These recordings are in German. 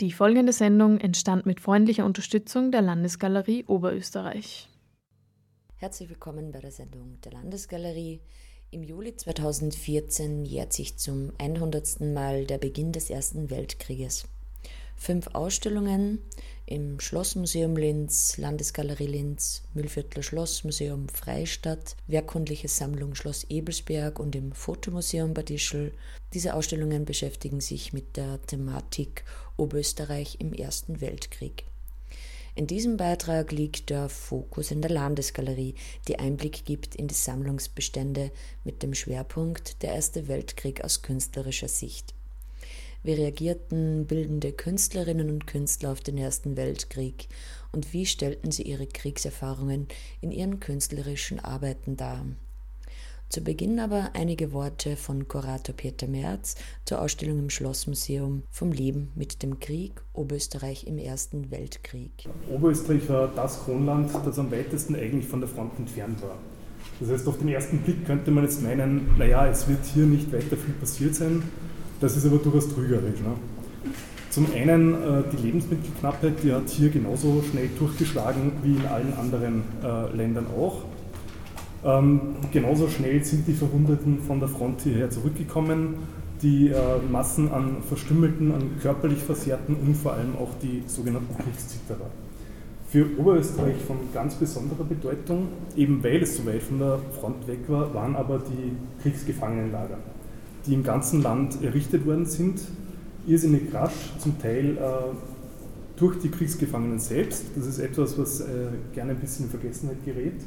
Die folgende Sendung entstand mit freundlicher Unterstützung der Landesgalerie Oberösterreich. Herzlich willkommen bei der Sendung der Landesgalerie. Im Juli 2014 jährt sich zum 100. Mal der Beginn des Ersten Weltkrieges. Fünf Ausstellungen im Schlossmuseum Linz, Landesgalerie Linz, Mühlviertler Schlossmuseum Freistadt, Werkkundliche Sammlung Schloss Ebelsberg und im Fotomuseum Bad Ischl. Diese Ausstellungen beschäftigen sich mit der Thematik Oberösterreich im Ersten Weltkrieg. In diesem Beitrag liegt der Fokus in der Landesgalerie, die Einblick gibt in die Sammlungsbestände mit dem Schwerpunkt der Erste Weltkrieg aus künstlerischer Sicht. Wie reagierten bildende Künstlerinnen und Künstler auf den Ersten Weltkrieg und wie stellten sie ihre Kriegserfahrungen in ihren künstlerischen Arbeiten dar? Zu Beginn aber einige Worte von Kurator Peter Merz zur Ausstellung im Schlossmuseum vom Leben mit dem Krieg Oberösterreich im Ersten Weltkrieg. Oberösterreich war das Kronland, das am weitesten eigentlich von der Front entfernt war. Das heißt, auf den ersten Blick könnte man jetzt meinen, naja, es wird hier nicht weiter viel passiert sein. Das ist aber durchaus trügerisch. Ne? Zum einen äh, die Lebensmittelknappheit, die hat hier genauso schnell durchgeschlagen wie in allen anderen äh, Ländern auch. Ähm, genauso schnell sind die Verwundeten von der Front hierher zurückgekommen. Die äh, Massen an Verstümmelten, an körperlich Versehrten und vor allem auch die sogenannten Kriegszitterer. Für Oberösterreich von ganz besonderer Bedeutung, eben weil es so weit von der Front weg war, waren aber die Kriegsgefangenenlager, die im ganzen Land errichtet worden sind, irrsinnig rasch, zum Teil äh, durch die Kriegsgefangenen selbst. Das ist etwas, was äh, gerne ein bisschen in Vergessenheit gerät.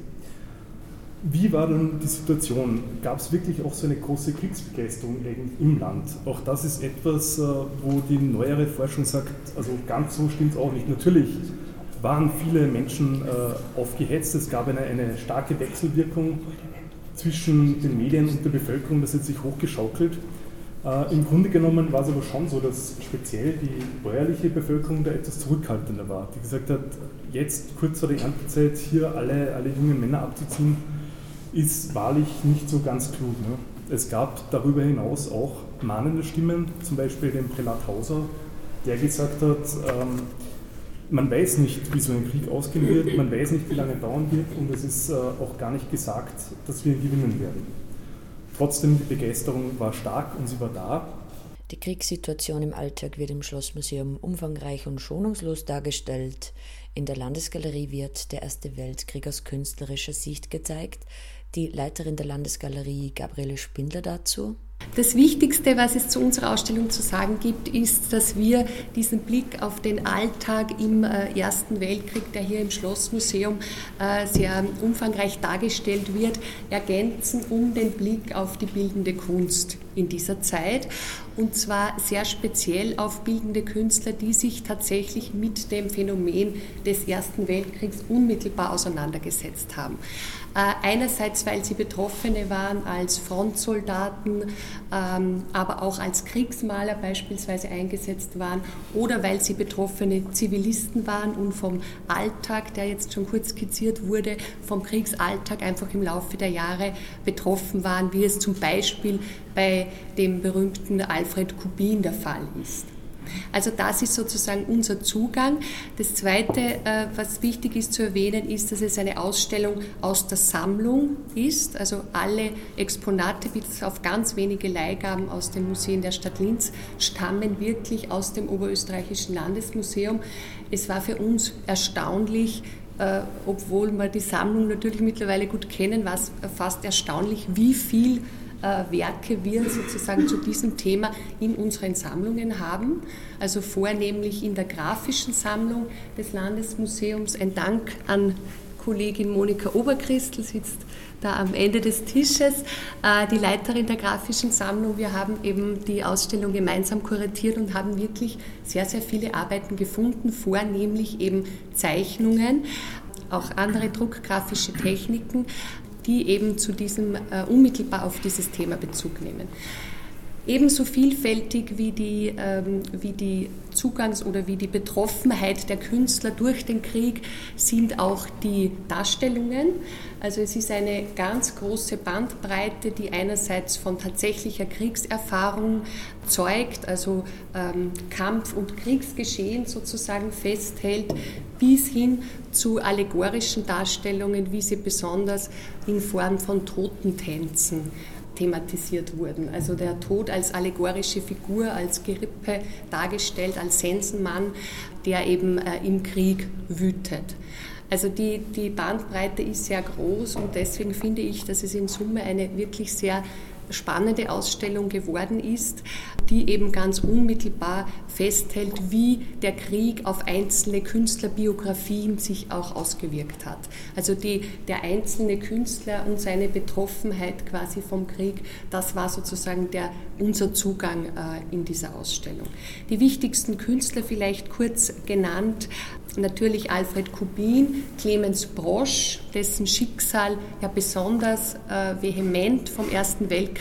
Wie war denn die Situation? Gab es wirklich auch so eine große Kriegsbegeisterung im Land? Auch das ist etwas, äh, wo die neuere Forschung sagt, also ganz so stimmt es auch nicht. Natürlich waren viele Menschen aufgehetzt, es gab eine, eine starke Wechselwirkung zwischen den Medien und der Bevölkerung, das hat sich hochgeschaukelt. Äh, Im Grunde genommen war es aber schon so, dass speziell die bäuerliche Bevölkerung da etwas zurückhaltender war, die gesagt hat, jetzt kurz vor der Erntezeit hier alle, alle jungen Männer abzuziehen, ist wahrlich nicht so ganz klug. Ne? Es gab darüber hinaus auch mahnende Stimmen, zum Beispiel den Prälat Hauser, der gesagt hat, ähm, man weiß nicht, wie so ein Krieg ausgehen wird, man weiß nicht, wie lange dauern wird und es ist äh, auch gar nicht gesagt, dass wir gewinnen werden. Trotzdem, die Begeisterung war stark und sie war da. Die Kriegssituation im Alltag wird im Schlossmuseum umfangreich und schonungslos dargestellt. In der Landesgalerie wird der Erste Weltkrieg aus künstlerischer Sicht gezeigt. Die Leiterin der Landesgalerie, Gabriele Spindler, dazu. Das Wichtigste, was es zu unserer Ausstellung zu sagen gibt, ist, dass wir diesen Blick auf den Alltag im äh, Ersten Weltkrieg, der hier im Schlossmuseum äh, sehr umfangreich dargestellt wird, ergänzen um den Blick auf die bildende Kunst in dieser Zeit. Und zwar sehr speziell auf bildende Künstler, die sich tatsächlich mit dem Phänomen des Ersten Weltkriegs unmittelbar auseinandergesetzt haben. Äh, einerseits, weil sie Betroffene waren als Frontsoldaten, ähm, aber auch als Kriegsmaler beispielsweise eingesetzt waren oder weil sie betroffene Zivilisten waren und vom Alltag, der jetzt schon kurz skizziert wurde, vom Kriegsalltag einfach im Laufe der Jahre betroffen waren, wie es zum Beispiel bei dem berühmten Alfred Kubin der Fall ist. Also das ist sozusagen unser Zugang. Das Zweite, äh, was wichtig ist zu erwähnen, ist, dass es eine Ausstellung aus der Sammlung ist. Also alle Exponate, bis auf ganz wenige Leihgaben aus den Museen der Stadt Linz, stammen wirklich aus dem Oberösterreichischen Landesmuseum. Es war für uns erstaunlich, äh, obwohl wir die Sammlung natürlich mittlerweile gut kennen, war es fast erstaunlich, wie viel Werke wir sozusagen zu diesem Thema in unseren Sammlungen haben. Also vornehmlich in der grafischen Sammlung des Landesmuseums. Ein Dank an Kollegin Monika Oberchristl sitzt da am Ende des Tisches, äh, die Leiterin der grafischen Sammlung. Wir haben eben die Ausstellung gemeinsam kuratiert und haben wirklich sehr, sehr viele Arbeiten gefunden, vornehmlich eben Zeichnungen, auch andere druckgrafische Techniken, die eben zu diesem, äh, unmittelbar auf dieses Thema Bezug nehmen. Ebenso vielfältig wie die, ähm, wie die Zugangs- oder wie die Betroffenheit der Künstler durch den Krieg sind auch die Darstellungen. Also es ist eine ganz große Bandbreite, die einerseits von tatsächlicher Kriegserfahrung zeugt, also ähm, Kampf- und Kriegsgeschehen sozusagen festhält, bis hin zu allegorischen Darstellungen, wie sie besonders in Form von Totentänzen thematisiert wurden. Also der Tod als allegorische Figur, als Gerippe dargestellt, als Sensenmann, der eben äh, im Krieg wütet. Also die, die Bandbreite ist sehr groß und deswegen finde ich, dass es in Summe eine wirklich sehr spannende Ausstellung geworden ist, die eben ganz unmittelbar festhält, wie der Krieg auf einzelne Künstlerbiografien sich auch ausgewirkt hat. Also die, der einzelne Künstler und seine Betroffenheit quasi vom Krieg, das war sozusagen der, unser Zugang äh, in dieser Ausstellung. Die wichtigsten Künstler vielleicht kurz genannt, natürlich Alfred Kubin, Clemens Brosch, dessen Schicksal ja besonders äh, vehement vom Ersten Weltkrieg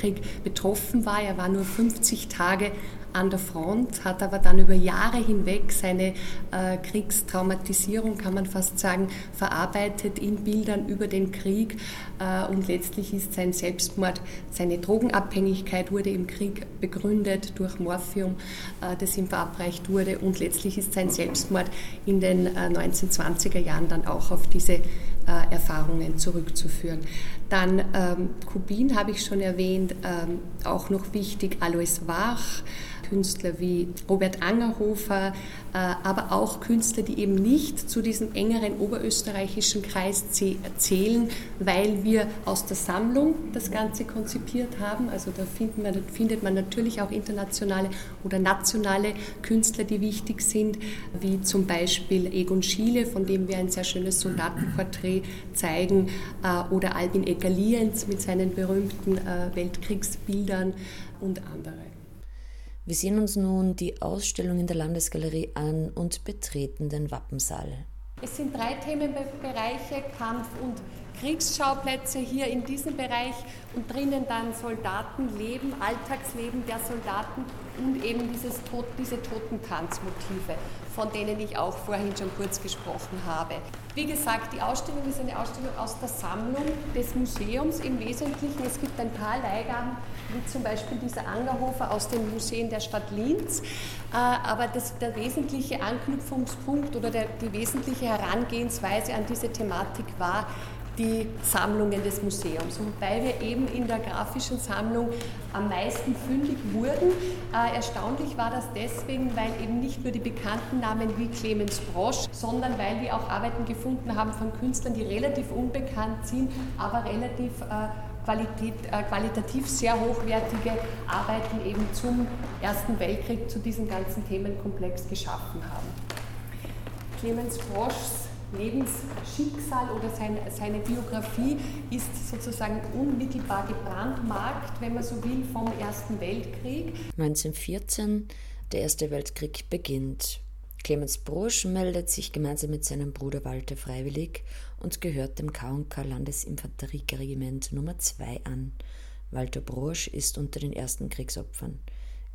betroffen war. Er war nur 50 Tage an der Front, hat aber dann über Jahre hinweg seine äh, Kriegstraumatisierung, kann man fast sagen, verarbeitet in Bildern über den Krieg. Äh, und letztlich ist sein Selbstmord, seine Drogenabhängigkeit wurde im Krieg begründet durch Morphium, äh, das ihm verabreicht wurde. Und letztlich ist sein Selbstmord in den 1920er äh, Jahren dann auch auf diese äh, Erfahrungen zurückzuführen. Dann ähm, Kubin habe ich schon erwähnt, ähm, auch noch wichtig Alois Wach, Künstler wie Robert Angerhofer, äh, aber auch Künstler, die eben nicht zu diesem engeren oberösterreichischen Kreis zählen, weil wir aus der Sammlung das Ganze konzipiert haben. Also da findet man natürlich auch internationale oder nationale Künstler, die wichtig sind, wie zum Beispiel Egon Schiele, von dem wir ein sehr schönes Soldatenporträt zeigen, äh, oder Albin Egger-Lienz mit seinen berühmten äh, Weltkriegsbildern und andere. Wir sehen uns nun die Ausstellung in der Landesgalerie an und betreten den Wappensaal. Es sind drei Themenbereiche, Kampf und Kriegsschauplätze hier in diesem Bereich und drinnen dann Soldatenleben, Alltagsleben der Soldaten und eben dieses diese Totentanzmotive, von denen ich auch vorhin schon kurz gesprochen habe. Wie gesagt, die Ausstellung ist eine Ausstellung aus der Sammlung des Museums im Wesentlichen. Es gibt ein paar Leihgaben, wie zum Beispiel dieser Angerhofer aus den Museen der Stadt Linz. Äh, aber das, der wesentliche Anknüpfungspunkt oder der, die wesentliche Herangehensweise an diese Thematik war, die Sammlungen des Museums. Wobei wir eben in der grafischen Sammlung am meisten fündig wurden. Äh, erstaunlich war das deswegen, weil eben nicht nur die bekannten Namen wie Clemens Brosch, sondern weil wir auch Arbeiten gefunden haben von Künstlern, die relativ unbekannt sind, aber relativ äh, Qualität, äh, qualitativ sehr hochwertige Arbeiten eben zum Ersten Weltkrieg, zu diesem ganzen Themenkomplex geschaffen haben. Clemens Broschs Lebensschicksal oder sein, seine Biografie ist sozusagen unmittelbar gebrandmarkt, wenn man so will, vom Ersten Weltkrieg. 1914, der Erste Weltkrieg beginnt. Clemens Brosch meldet sich gemeinsam mit seinem Bruder Walter freiwillig und gehört dem K&K Landesinfanterieregiment Nummer 2 an. Walter Brosch ist unter den ersten Kriegsopfern.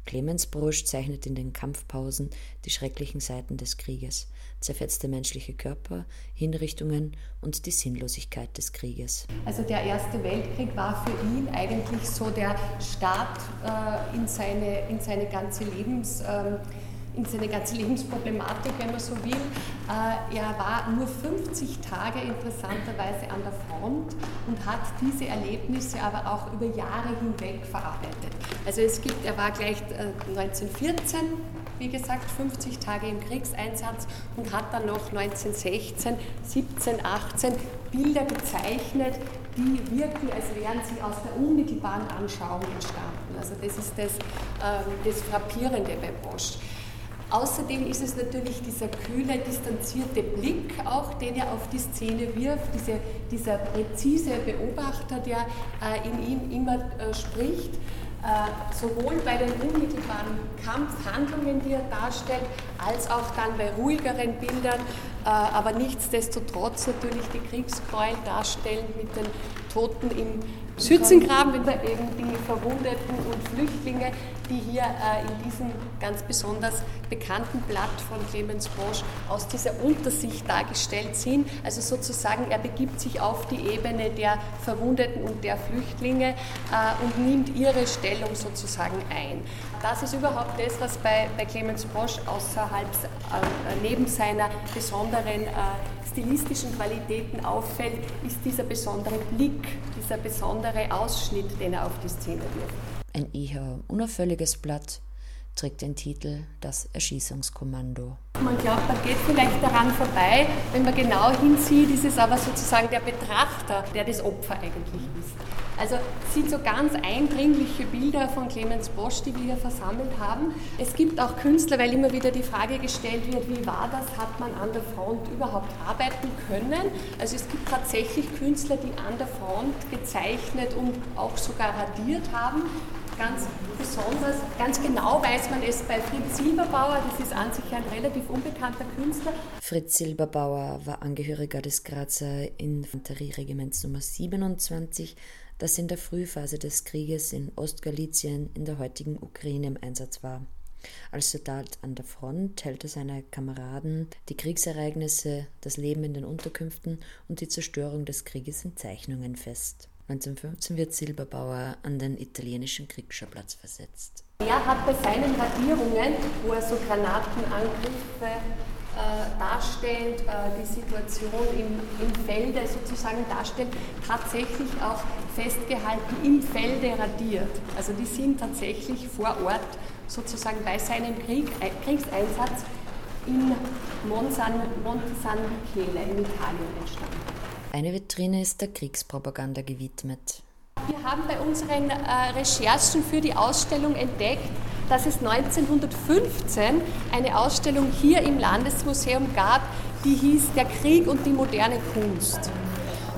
Clemens Brosch zeichnet in den Kampfpausen die schrecklichen Seiten des Krieges, zerfetzte menschliche Körper, Hinrichtungen und die Sinnlosigkeit des Krieges. Also der Erste Weltkrieg war für ihn eigentlich so der Start äh, in, seine, in seine ganze Lebens... Äh, in seine ganze Lebensproblematik, wenn man so will. Äh, er war nur 50 Tage interessanterweise an der Front und hat diese Erlebnisse aber auch über Jahre hinweg verarbeitet. Also es gibt, er war gleich 1914, äh, wie gesagt, 50 Tage im Kriegseinsatz und hat dann noch 1916, 17, 18 Bilder gezeichnet, die wirken, als wären sie aus der unmittelbaren Anschauung entstanden. Also das ist das, ähm, das Frappierende bei Bosch. Außerdem ist es natürlich dieser kühle, distanzierte Blick auch, den er auf die Szene wirft, diese, dieser präzise Beobachter, der äh, in ihm immer äh, spricht, äh, sowohl bei den unmittelbaren Kampfhandlungen, die er darstellt, als auch dann bei ruhigeren Bildern, äh, aber nichtsdestotrotz natürlich die Kriegsgräuel darstellen mit den Toten im Schützengraben, wenn eben die Verwundeten und Flüchtlinge, die hier äh, in diesem ganz besonders bekannten Blatt von Clemens Bosch aus dieser Untersicht dargestellt sind. Also sozusagen, er begibt sich auf die Ebene der Verwundeten und der Flüchtlinge äh, und nimmt ihre Stellung sozusagen ein. Das ist überhaupt das, was bei, bei Clemens Bosch außerhalb, äh, neben seiner besonderen stilistischen Qualitäten auffällt, ist dieser besondere Blick, dieser besondere Ausschnitt, den er auf die Szene wirft. Ein eher unauffälliges Blatt trägt den Titel Das Erschießungskommando. Man glaubt, man geht vielleicht daran vorbei. Wenn man genau hinsieht, ist es aber sozusagen der Betrachter, der das Opfer eigentlich ist. Also sind so ganz eindringliche Bilder von Clemens Bosch, die wir hier versammelt haben. Es gibt auch Künstler, weil immer wieder die Frage gestellt wird, wie war das, hat man an der Front überhaupt arbeiten können? Also es gibt tatsächlich Künstler, die an der Front gezeichnet und auch sogar radiert haben. Ganz besonders, ganz genau weiß man es bei Fritz Silberbauer, das ist an sich ein relativ unbekannter Künstler. Fritz Silberbauer war Angehöriger des Grazer Infanterieregiments Nummer 27 das in der Frühphase des Krieges in Ostgalizien in der heutigen Ukraine im Einsatz war. Als Soldat an der Front hält er seine Kameraden die Kriegsereignisse, das Leben in den Unterkünften und die Zerstörung des Krieges in Zeichnungen fest. 1915 wird Silberbauer an den italienischen Kriegsschauplatz versetzt. Er hat bei seinen Radierungen, wo er so Granatenangriffe äh, darstellt, äh, die Situation im, im Felde sozusagen darstellt, tatsächlich auch festgehalten im Felde radiert. Also die sind tatsächlich vor Ort sozusagen bei seinem Krieg, äh, Kriegseinsatz in Monsan, Monte San Michele in Italien entstanden. Eine Vitrine ist der Kriegspropaganda gewidmet. Wir haben bei unseren äh, Recherchen für die Ausstellung entdeckt, dass es 1915 eine Ausstellung hier im Landesmuseum gab, die hieß Der Krieg und die moderne Kunst.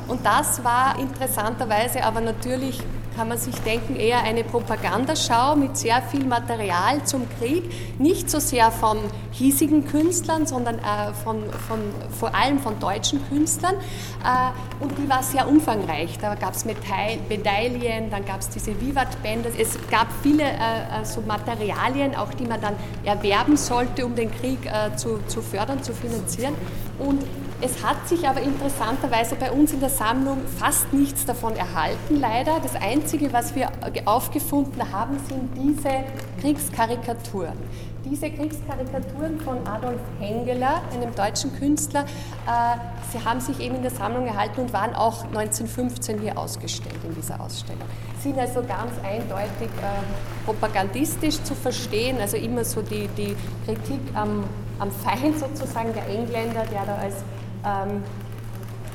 Und das war interessanterweise aber natürlich kann man sich denken, eher eine Propagandaschau mit sehr viel Material zum Krieg, nicht so sehr von hiesigen Künstlern, sondern äh, von, von, vor allem von deutschen Künstlern. Äh, und die war sehr umfangreich. Da gab es Medaillen, dann gab es diese Vivat-Bänder. Es gab viele äh, äh, so Materialien, auch die man dann erwerben sollte, um den Krieg äh, zu, zu fördern, zu finanzieren. Und es hat sich aber interessanterweise bei uns in der Sammlung fast nichts davon erhalten, leider. Das Einzige, was wir aufgefunden haben, sind diese Kriegskarikaturen. Diese Kriegskarikaturen von Adolf Hengeler, einem deutschen Künstler, äh, sie haben sich eben in der Sammlung erhalten und waren auch 1915 hier ausgestellt in dieser Ausstellung. Sind also ganz eindeutig äh, propagandistisch zu verstehen, also immer so die, die Kritik am, am Feind sozusagen der Engländer, der da als ähm,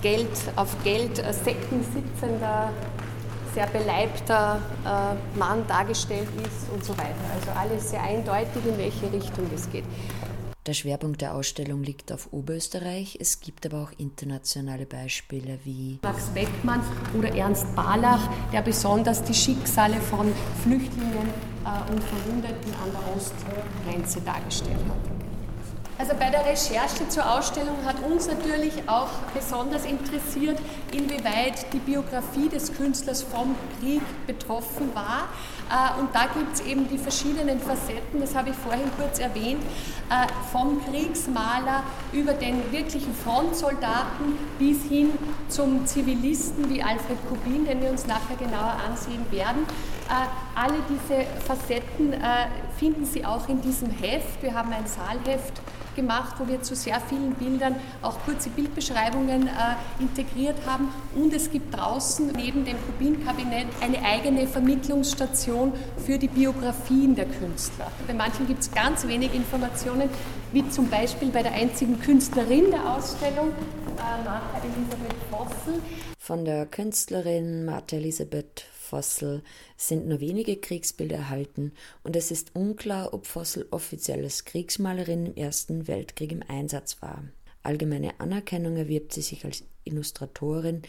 Geld auf Geld äh, Säcken sitzender, sehr beleibter äh, Mann dargestellt ist und so weiter. Also alles sehr eindeutig, in welche Richtung es geht. Der Schwerpunkt der Ausstellung liegt auf Oberösterreich. Es gibt aber auch internationale Beispiele wie Max Beckmann oder Ernst Barlach, der besonders die Schicksale von Flüchtlingen äh, und Verwundeten an der Ostgrenze dargestellt hat. Also bei der Recherche zur Ausstellung hat uns natürlich auch besonders interessiert, inwieweit die Biografie des Künstlers vom Krieg betroffen war. Äh, und da gibt es eben die verschiedenen Facetten, das habe ich vorhin kurz erwähnt, äh, vom Kriegsmaler über den wirklichen Frontsoldaten bis hin zum Zivilisten wie Alfred Kubin, den wir uns nachher genauer ansehen werden. Äh, alle diese Facetten finden Sie auch in diesem Heft. Wir haben ein Saalheft gemacht, wo wir zu sehr vielen Bildern auch kurze Bildbeschreibungen äh, integriert haben. Und es gibt draußen neben dem Kubin-Kabinett eine eigene Vermittlungsstation für die Biografien der Künstler. Bei manchen gibt es ganz wenig Informationen, wie zum Beispiel bei der einzigen Künstlerin der Ausstellung, äh, Martha Elisabeth Vossel. Von der Künstlerin Martha Elisabeth Vossel sind nur wenige Kriegsbilder erhalten und es ist unklar, ob Vossel offiziell als Kriegsmalerin im Ersten Weltkrieg im Einsatz war. Allgemeine Anerkennung erwirbt sie sich als Illustratorin,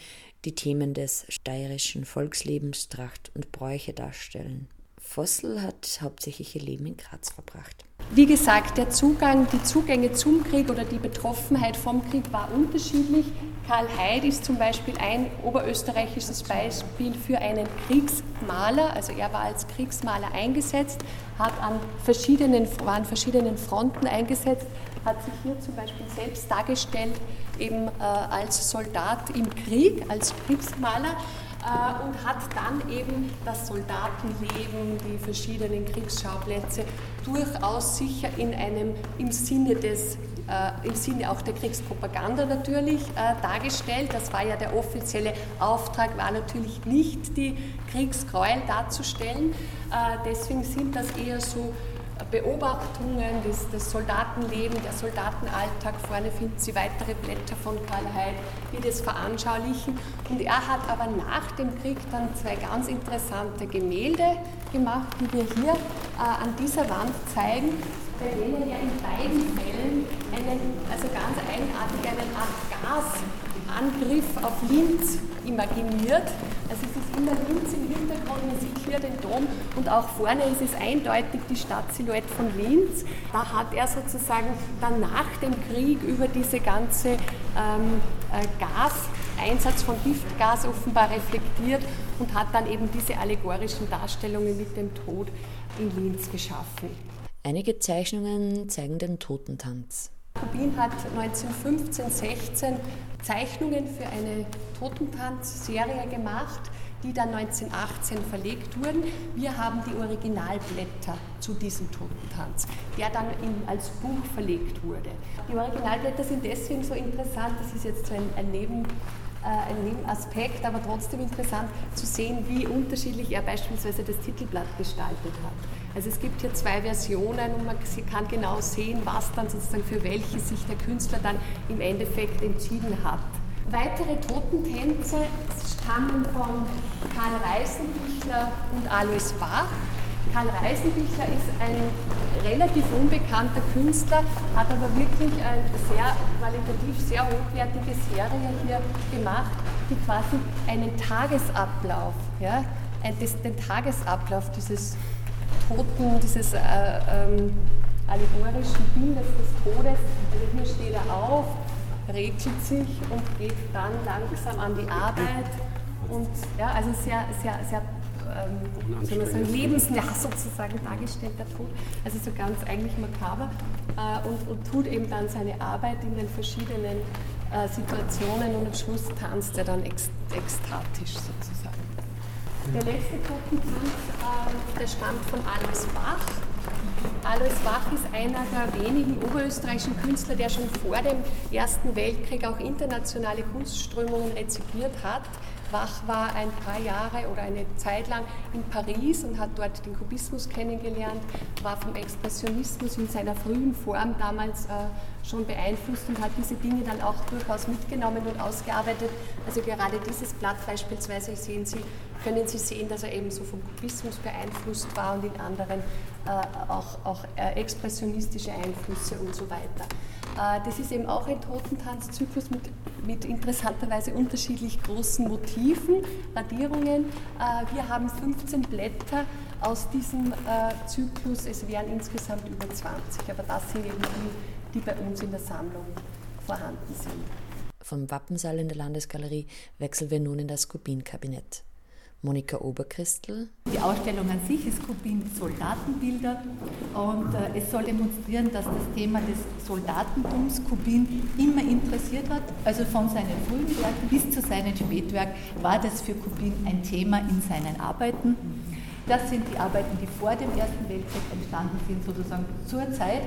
die Themen des steirischen Volkslebens, Tracht und Bräuche darstellen. Vossel hat hauptsächlich ihr Leben in Graz verbracht. Wie gesagt, der Zugang, die Zugänge zum Krieg oder die Betroffenheit vom Krieg war unterschiedlich. Karl Heid ist zum Beispiel ein oberösterreichisches Beispiel für einen Kriegsmaler. Also er war als Kriegsmaler eingesetzt, hat an verschiedenen, war an verschiedenen Fronten eingesetzt, hat sich hier zum Beispiel selbst dargestellt, eben äh, als Soldat im Krieg, als Kriegsmaler äh, und hat dann eben das Soldatenleben, die verschiedenen Kriegsschauplätze durchaus sicher in einem, im Sinne des im Sinne auch der Kriegspropaganda natürlich äh, dargestellt. Das war ja der offizielle Auftrag, war natürlich nicht die Kriegsgräuel darzustellen. Äh, deswegen sind das eher so Beobachtungen des, des Soldatenlebens, der Soldatenalltag. Vorne finden Sie weitere Blätter von Karl Heid, die das veranschaulichen. Und er hat aber nach dem Krieg dann zwei ganz interessante Gemälde gemacht, die wir hier äh, an dieser Wand zeigen, bei denen er in beiden Fällen einen, also ganz eigenartig einen Art Gas Angriff auf Linz imaginiert. Also es ist immer Linz im Hintergrund, man sieht hier den Dom und auch vorne ist es eindeutig die Stadtsilhouette von Linz. Da hat er sozusagen dann nach dem Krieg über diese ganze ähm, äh, Gaseinsatz von Giftgas offenbar reflektiert und hat dann eben diese allegorischen Darstellungen mit dem Tod in Linz geschaffen. Einige Zeichnungen zeigen den Totentanz. Kubin hat 1915, 16 Zeichnungen für eine Totentanz-Serie gemacht, die dann 1918 verlegt wurden. Wir haben die Originalblätter zu diesem Totentanz, der dann in, als Buch verlegt wurde. Die Originalblätter sind deswegen so interessant, das ist jetzt so ein, ein Neben äh, ein Nebenaspekt, aber trotzdem interessant zu sehen, wie unterschiedlich er beispielsweise das Titelblatt gestaltet hat. Also es gibt hier zwei Versionen und man kann genau sehen, was dann sozusagen für welche sich der Künstler dann im Endeffekt entschieden hat. Weitere Totentänze stammen von Karl Reisenbichler und Alois Bach. Karl Reisenbichler ist ein relativ unbekannter Künstler, hat aber wirklich eine sehr qualitativ sehr hochwertige Serie hier gemacht, die quasi einen Tagesablauf, ja, den Tagesablauf dieses Toten, dieses äh, ähm, allegorischen Bildes des Todes. Also hier steht er auf, regelt sich und geht dann langsam an die Arbeit. Und ja, also sehr, sehr, sehr ähm, soll man sagen, lebensnah sozusagen dargestellter Tod. Also so ganz eigentlich makaber. Äh, und, und tut eben dann seine Arbeit in den verschiedenen äh, Situationen und am Schluss tanzt er dann ekstatisch sozusagen. Der letzte Totentanz, äh, der stammt von Alois Bach. Alois Bach ist einer der wenigen oberösterreichischen Künstler, der schon vor dem Ersten Weltkrieg auch internationale Kunstströmungen rezipiert hat. Bach war ein paar Jahre oder eine Zeit lang in Paris und hat dort den Kubismus kennengelernt, war vom Expressionismus in seiner frühen Form damals äh, schon beeinflusst und hat diese Dinge dann auch durchaus mitgenommen und ausgearbeitet. Also gerade dieses Blatt beispielsweise sehen Sie, können Sie sehen, dass er eben so vom Kubismus beeinflusst war und in anderen äh, auch, auch äh, expressionistische Einflüsse und so weiter. Äh, das ist eben auch ein Totentanzzyklus mit, mit interessanterweise unterschiedlich großen Motiven, Radierungen. Äh, wir haben 15 Blätter aus diesem äh, Zyklus, es wären insgesamt über 20, aber das sind eben die, die bei uns in der Sammlung vorhanden sind. Vom Wappensaal in der Landesgalerie wechseln wir nun in das Kubin-Kabinett. Monika Oberchristl. Die Ausstellung an sich ist Kubin Soldatenbilder und äh, es soll demonstrieren, dass das Thema des Soldatentums Kubin immer interessiert hat. Also von seinen frühen Werken bis zu seinen Spätwerk war das für Kubin ein Thema in seinen Arbeiten. Das sind die Arbeiten, die vor dem Ersten Weltkrieg entstanden sind, sozusagen zur Zeit.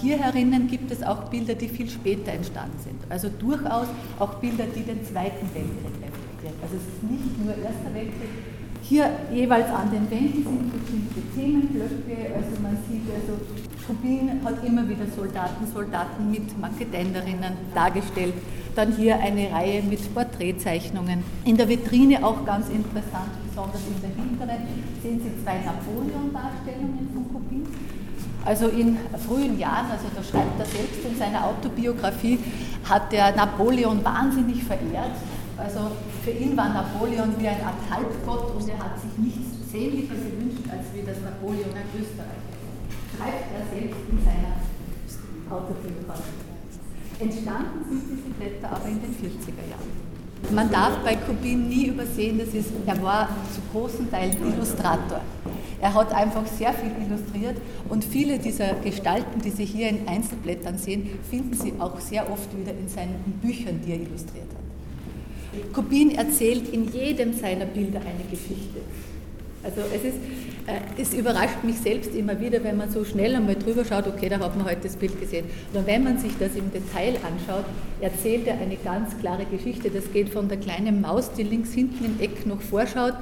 Hier herinnen gibt es auch Bilder, die viel später entstanden sind. Also durchaus auch Bilder, die den Zweiten Weltkrieg reflektieren. Also es ist nicht nur Erster Weltkrieg. Hier jeweils an den Wänden sind bestimmte Themenblöcke. Also man sieht, also Kubin hat immer wieder Soldaten, Soldaten mit Makedänderinnen dargestellt. Dann hier eine Reihe mit Porträtzeichnungen. In der Vitrine auch ganz interessant, besonders in der hinteren, sehen Sie zwei Napoleon-Darstellungen von Kubin. Also in frühen Jahren, also da schreibt er selbst in seiner Autobiografie, hat er Napoleon wahnsinnig verehrt. Also für ihn war Napoleon wie eine Art Halbgott und er hat sich nichts sehnlicher gewünscht, als wie das Napoleon ein Österreich. Schreibt er selbst in seiner Autobiografie. Entstanden sind diese Blätter aber in den 40er Jahren. Man darf bei Kubin nie übersehen, dass es, er war zu großen Teilen Illustrator. Er hat einfach sehr viel illustriert und viele dieser Gestalten, die Sie hier in Einzelblättern sehen, finden Sie auch sehr oft wieder in seinen Büchern, die er illustriert hat. Kubin erzählt in jedem seiner Bilder eine Geschichte. Also es ist, äh, es überrascht mich selbst immer wieder, wenn man so schnell einmal drüber schaut, okay, da hat man heute das Bild gesehen. Und wenn man sich das im Detail anschaut, erzählt er eine ganz klare Geschichte. Das geht von der kleinen Maus, die links hinten im Eck noch vorschaut,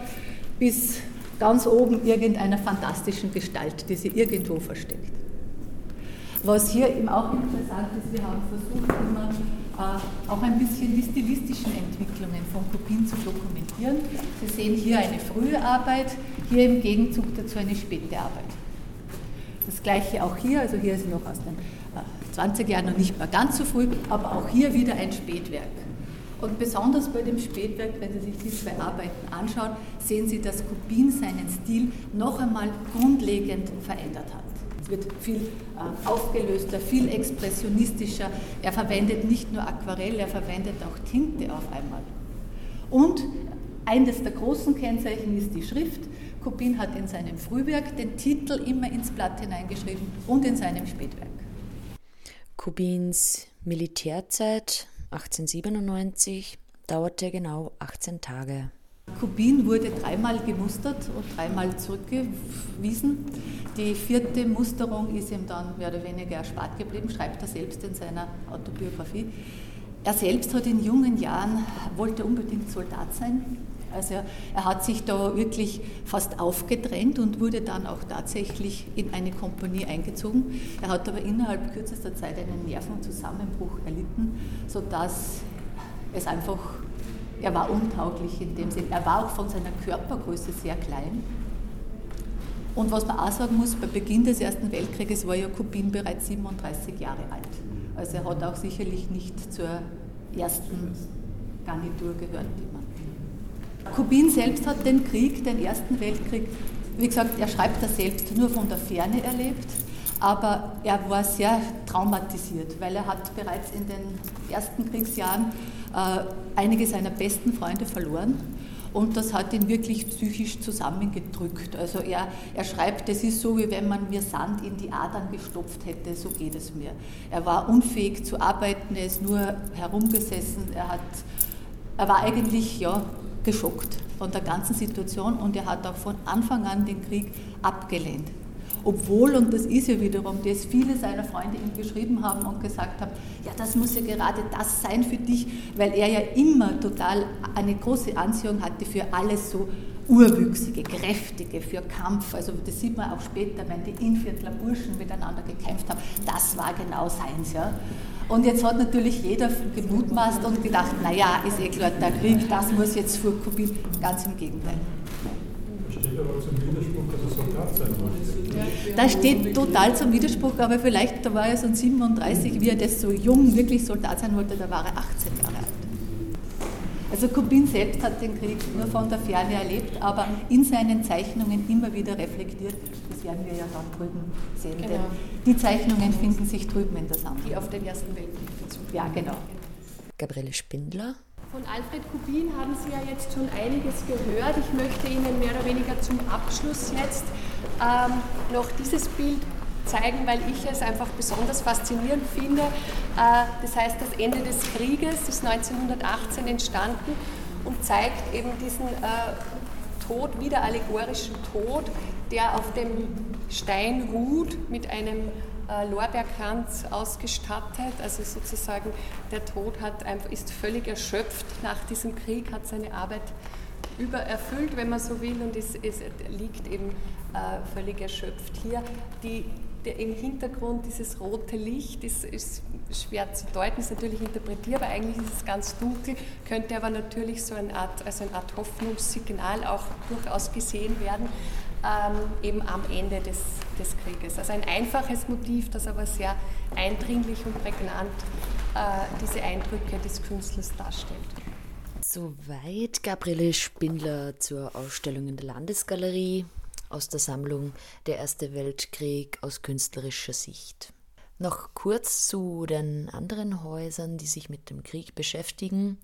bis ganz oben irgendeiner fantastischen Gestalt, die sie irgendwo versteckt. Was hier eben auch interessant ist, wir haben versucht, immer auch ein bisschen die stilistischen Entwicklungen von Kopien zu dokumentieren. Sie sehen hier eine frühe Arbeit, hier im Gegenzug dazu eine späte Arbeit. Das gleiche auch hier, also hier ist noch aus den 20 äh, Jahren noch nicht mehr ganz so früh, aber auch hier wieder ein Spätwerk. Und besonders bei dem Spätwerk, wenn Sie sich die zwei Arbeiten anschauen, sehen Sie, dass Kubin seinen Stil noch einmal grundlegend verändert hat. Es wird viel äh, aufgelöster, viel expressionistischer. Er verwendet nicht nur Aquarell, er verwendet auch Tinte auf einmal. Und eines der großen Kennzeichen ist die Schrift. Kubin hat in seinem Frühwerk den Titel immer ins Blatt hineingeschrieben und in seinem Spätwerk. Kubins Militärzeit 1897 dauerte genau 18 Tage. Kubin wurde dreimal gemustert und dreimal zurückgewiesen. Die vierte Musterung ist ihm dann mehr oder weniger erspart geblieben, schreibt er selbst in seiner Autobiografie. Er selbst hat in jungen Jahren, wollte unbedingt Soldat sein. Also er hat sich da wirklich fast aufgedrängt und wurde dann auch tatsächlich in eine Kompanie eingezogen. Er hat aber innerhalb kürzester Zeit einen Nervenzusammenbruch erlitten, sodass es einfach er war untauglich in dem Sinn. Er war auch von seiner Körpergröße sehr klein. Und was man auch sagen muss, bei Beginn des Ersten Weltkrieges war Jakobin bereits 37 Jahre alt. Also er hat auch sicherlich nicht zur ersten Garnitur gehört, die man. Kubin selbst hat den Krieg, den Ersten Weltkrieg, wie gesagt, er schreibt das selbst nur von der Ferne erlebt, aber er war sehr traumatisiert, weil er hat bereits in den ersten Kriegsjahren einige seiner besten Freunde verloren. Und das hat ihn wirklich psychisch zusammengedrückt. Also er, er schreibt, es ist so, wie wenn man mir Sand in die Adern gestopft hätte, so geht es mir. Er war unfähig zu arbeiten, er ist nur herumgesessen, er, hat, er war eigentlich ja, geschockt von der ganzen Situation und er hat auch von Anfang an den Krieg abgelehnt. Obwohl, und das ist ja wiederum das, viele seiner Freunde ihm geschrieben haben und gesagt haben, ja, das muss ja gerade das sein für dich, weil er ja immer total eine große Anziehung hatte für alles so Urwüchsige, Kräftige, für Kampf. Also das sieht man auch später, wenn die Inviertler Burschen miteinander gekämpft haben. Das war genau seins. Ja. Und jetzt hat natürlich jeder gemutmaßt und gedacht, naja, ist eh klar, der Krieg, das muss jetzt vorkommen. Ganz im Gegenteil steht aber zum Widerspruch, dass er Soldat sein wollte. Das steht total zum Widerspruch, aber vielleicht, da war er so 37, wie er das so jung wirklich Soldat sein wollte, da war er 18 Jahre alt. Also Kubin selbst hat den Krieg nur von der Ferne erlebt, aber in seinen Zeichnungen immer wieder reflektiert. Das werden wir ja dann drüben sehen. Genau. Denn die Zeichnungen finden sich drüben in der Sammlung. Die auf den Ersten Weltkrieg bezogen. Ja, genau. Gabriele Spindler von Alfred Kubin haben Sie ja jetzt schon einiges gehört. Ich möchte Ihnen mehr oder weniger zum Abschluss jetzt ähm, noch dieses Bild zeigen, weil ich es einfach besonders faszinierend finde. Äh, das heißt, das Ende des Krieges ist 1918 entstanden und zeigt eben diesen äh, Tod, wieder allegorischen Tod, der auf dem Stein ruht mit einem äh, Lorbeerkranz ausgestattet. Also sozusagen der Tod hat ist völlig erschöpft nach diesem Krieg, hat seine Arbeit übererfüllt, wenn man so will, und es, es liegt eben äh, völlig erschöpft hier. Die, der, Im Hintergrund dieses rote Licht ist, ist, schwer zu deuten, ist natürlich interpretierbar, eigentlich ist es ganz dunkel, könnte aber natürlich so eine Art, also eine Art Hoffnungssignal auch durchaus gesehen werden ähm, eben am Ende des, des Krieges. Also ein einfaches Motiv, das aber sehr eindringlich und prägnant äh, diese Eindrücke des Künstlers darstellt. Soweit Gabriele Spindler zur Ausstellung in der Landesgalerie aus der Sammlung Der Erste Weltkrieg aus künstlerischer Sicht. Noch kurz zu den anderen Häusern, die sich mit dem Krieg beschäftigen.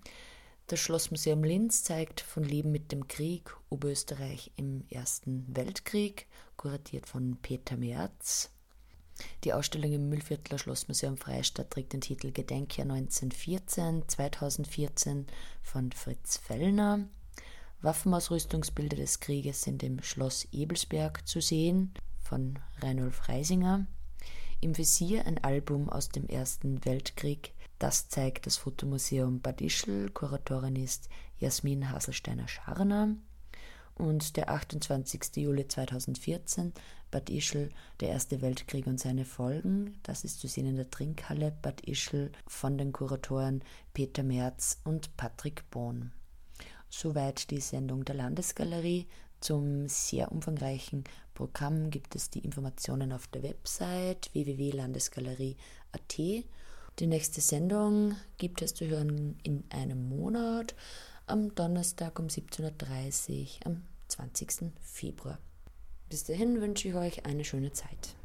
Das Schlossmuseum Linz zeigt von Leben mit dem Krieg Oberösterreich im Ersten Weltkrieg, kuratiert von Peter Merz. Die Ausstellung im Müllviertler Schlossmuseum Freistadt trägt den Titel Gedenkjahr 1914, 2014 von Fritz Fellner. Waffenausrüstungsbilder des Krieges sind im Schloss Ebelsberg zu sehen von Reinulf Reisinger. Im Visier ein Album aus dem Ersten Weltkrieg. Das zeigt das Fotomuseum Bad Ischl. Kuratorin ist Jasmin Haselsteiner-Scharner. Und der 28. Juli 2014, Bad Ischl, der Erste Weltkrieg und seine Folgen. Das ist zu sehen in der Trinkhalle Bad Ischl von den Kuratoren Peter Merz und Patrick Bohn. Soweit die Sendung der Landesgalerie. Zum sehr umfangreichen Programm gibt es die Informationen auf der Website www.landesgalerie.at. Die nächste Sendung gibt es zu hören in einem Monat am Donnerstag um 17.30 Uhr am 20. Februar. Bis dahin wünsche ich euch eine schöne Zeit.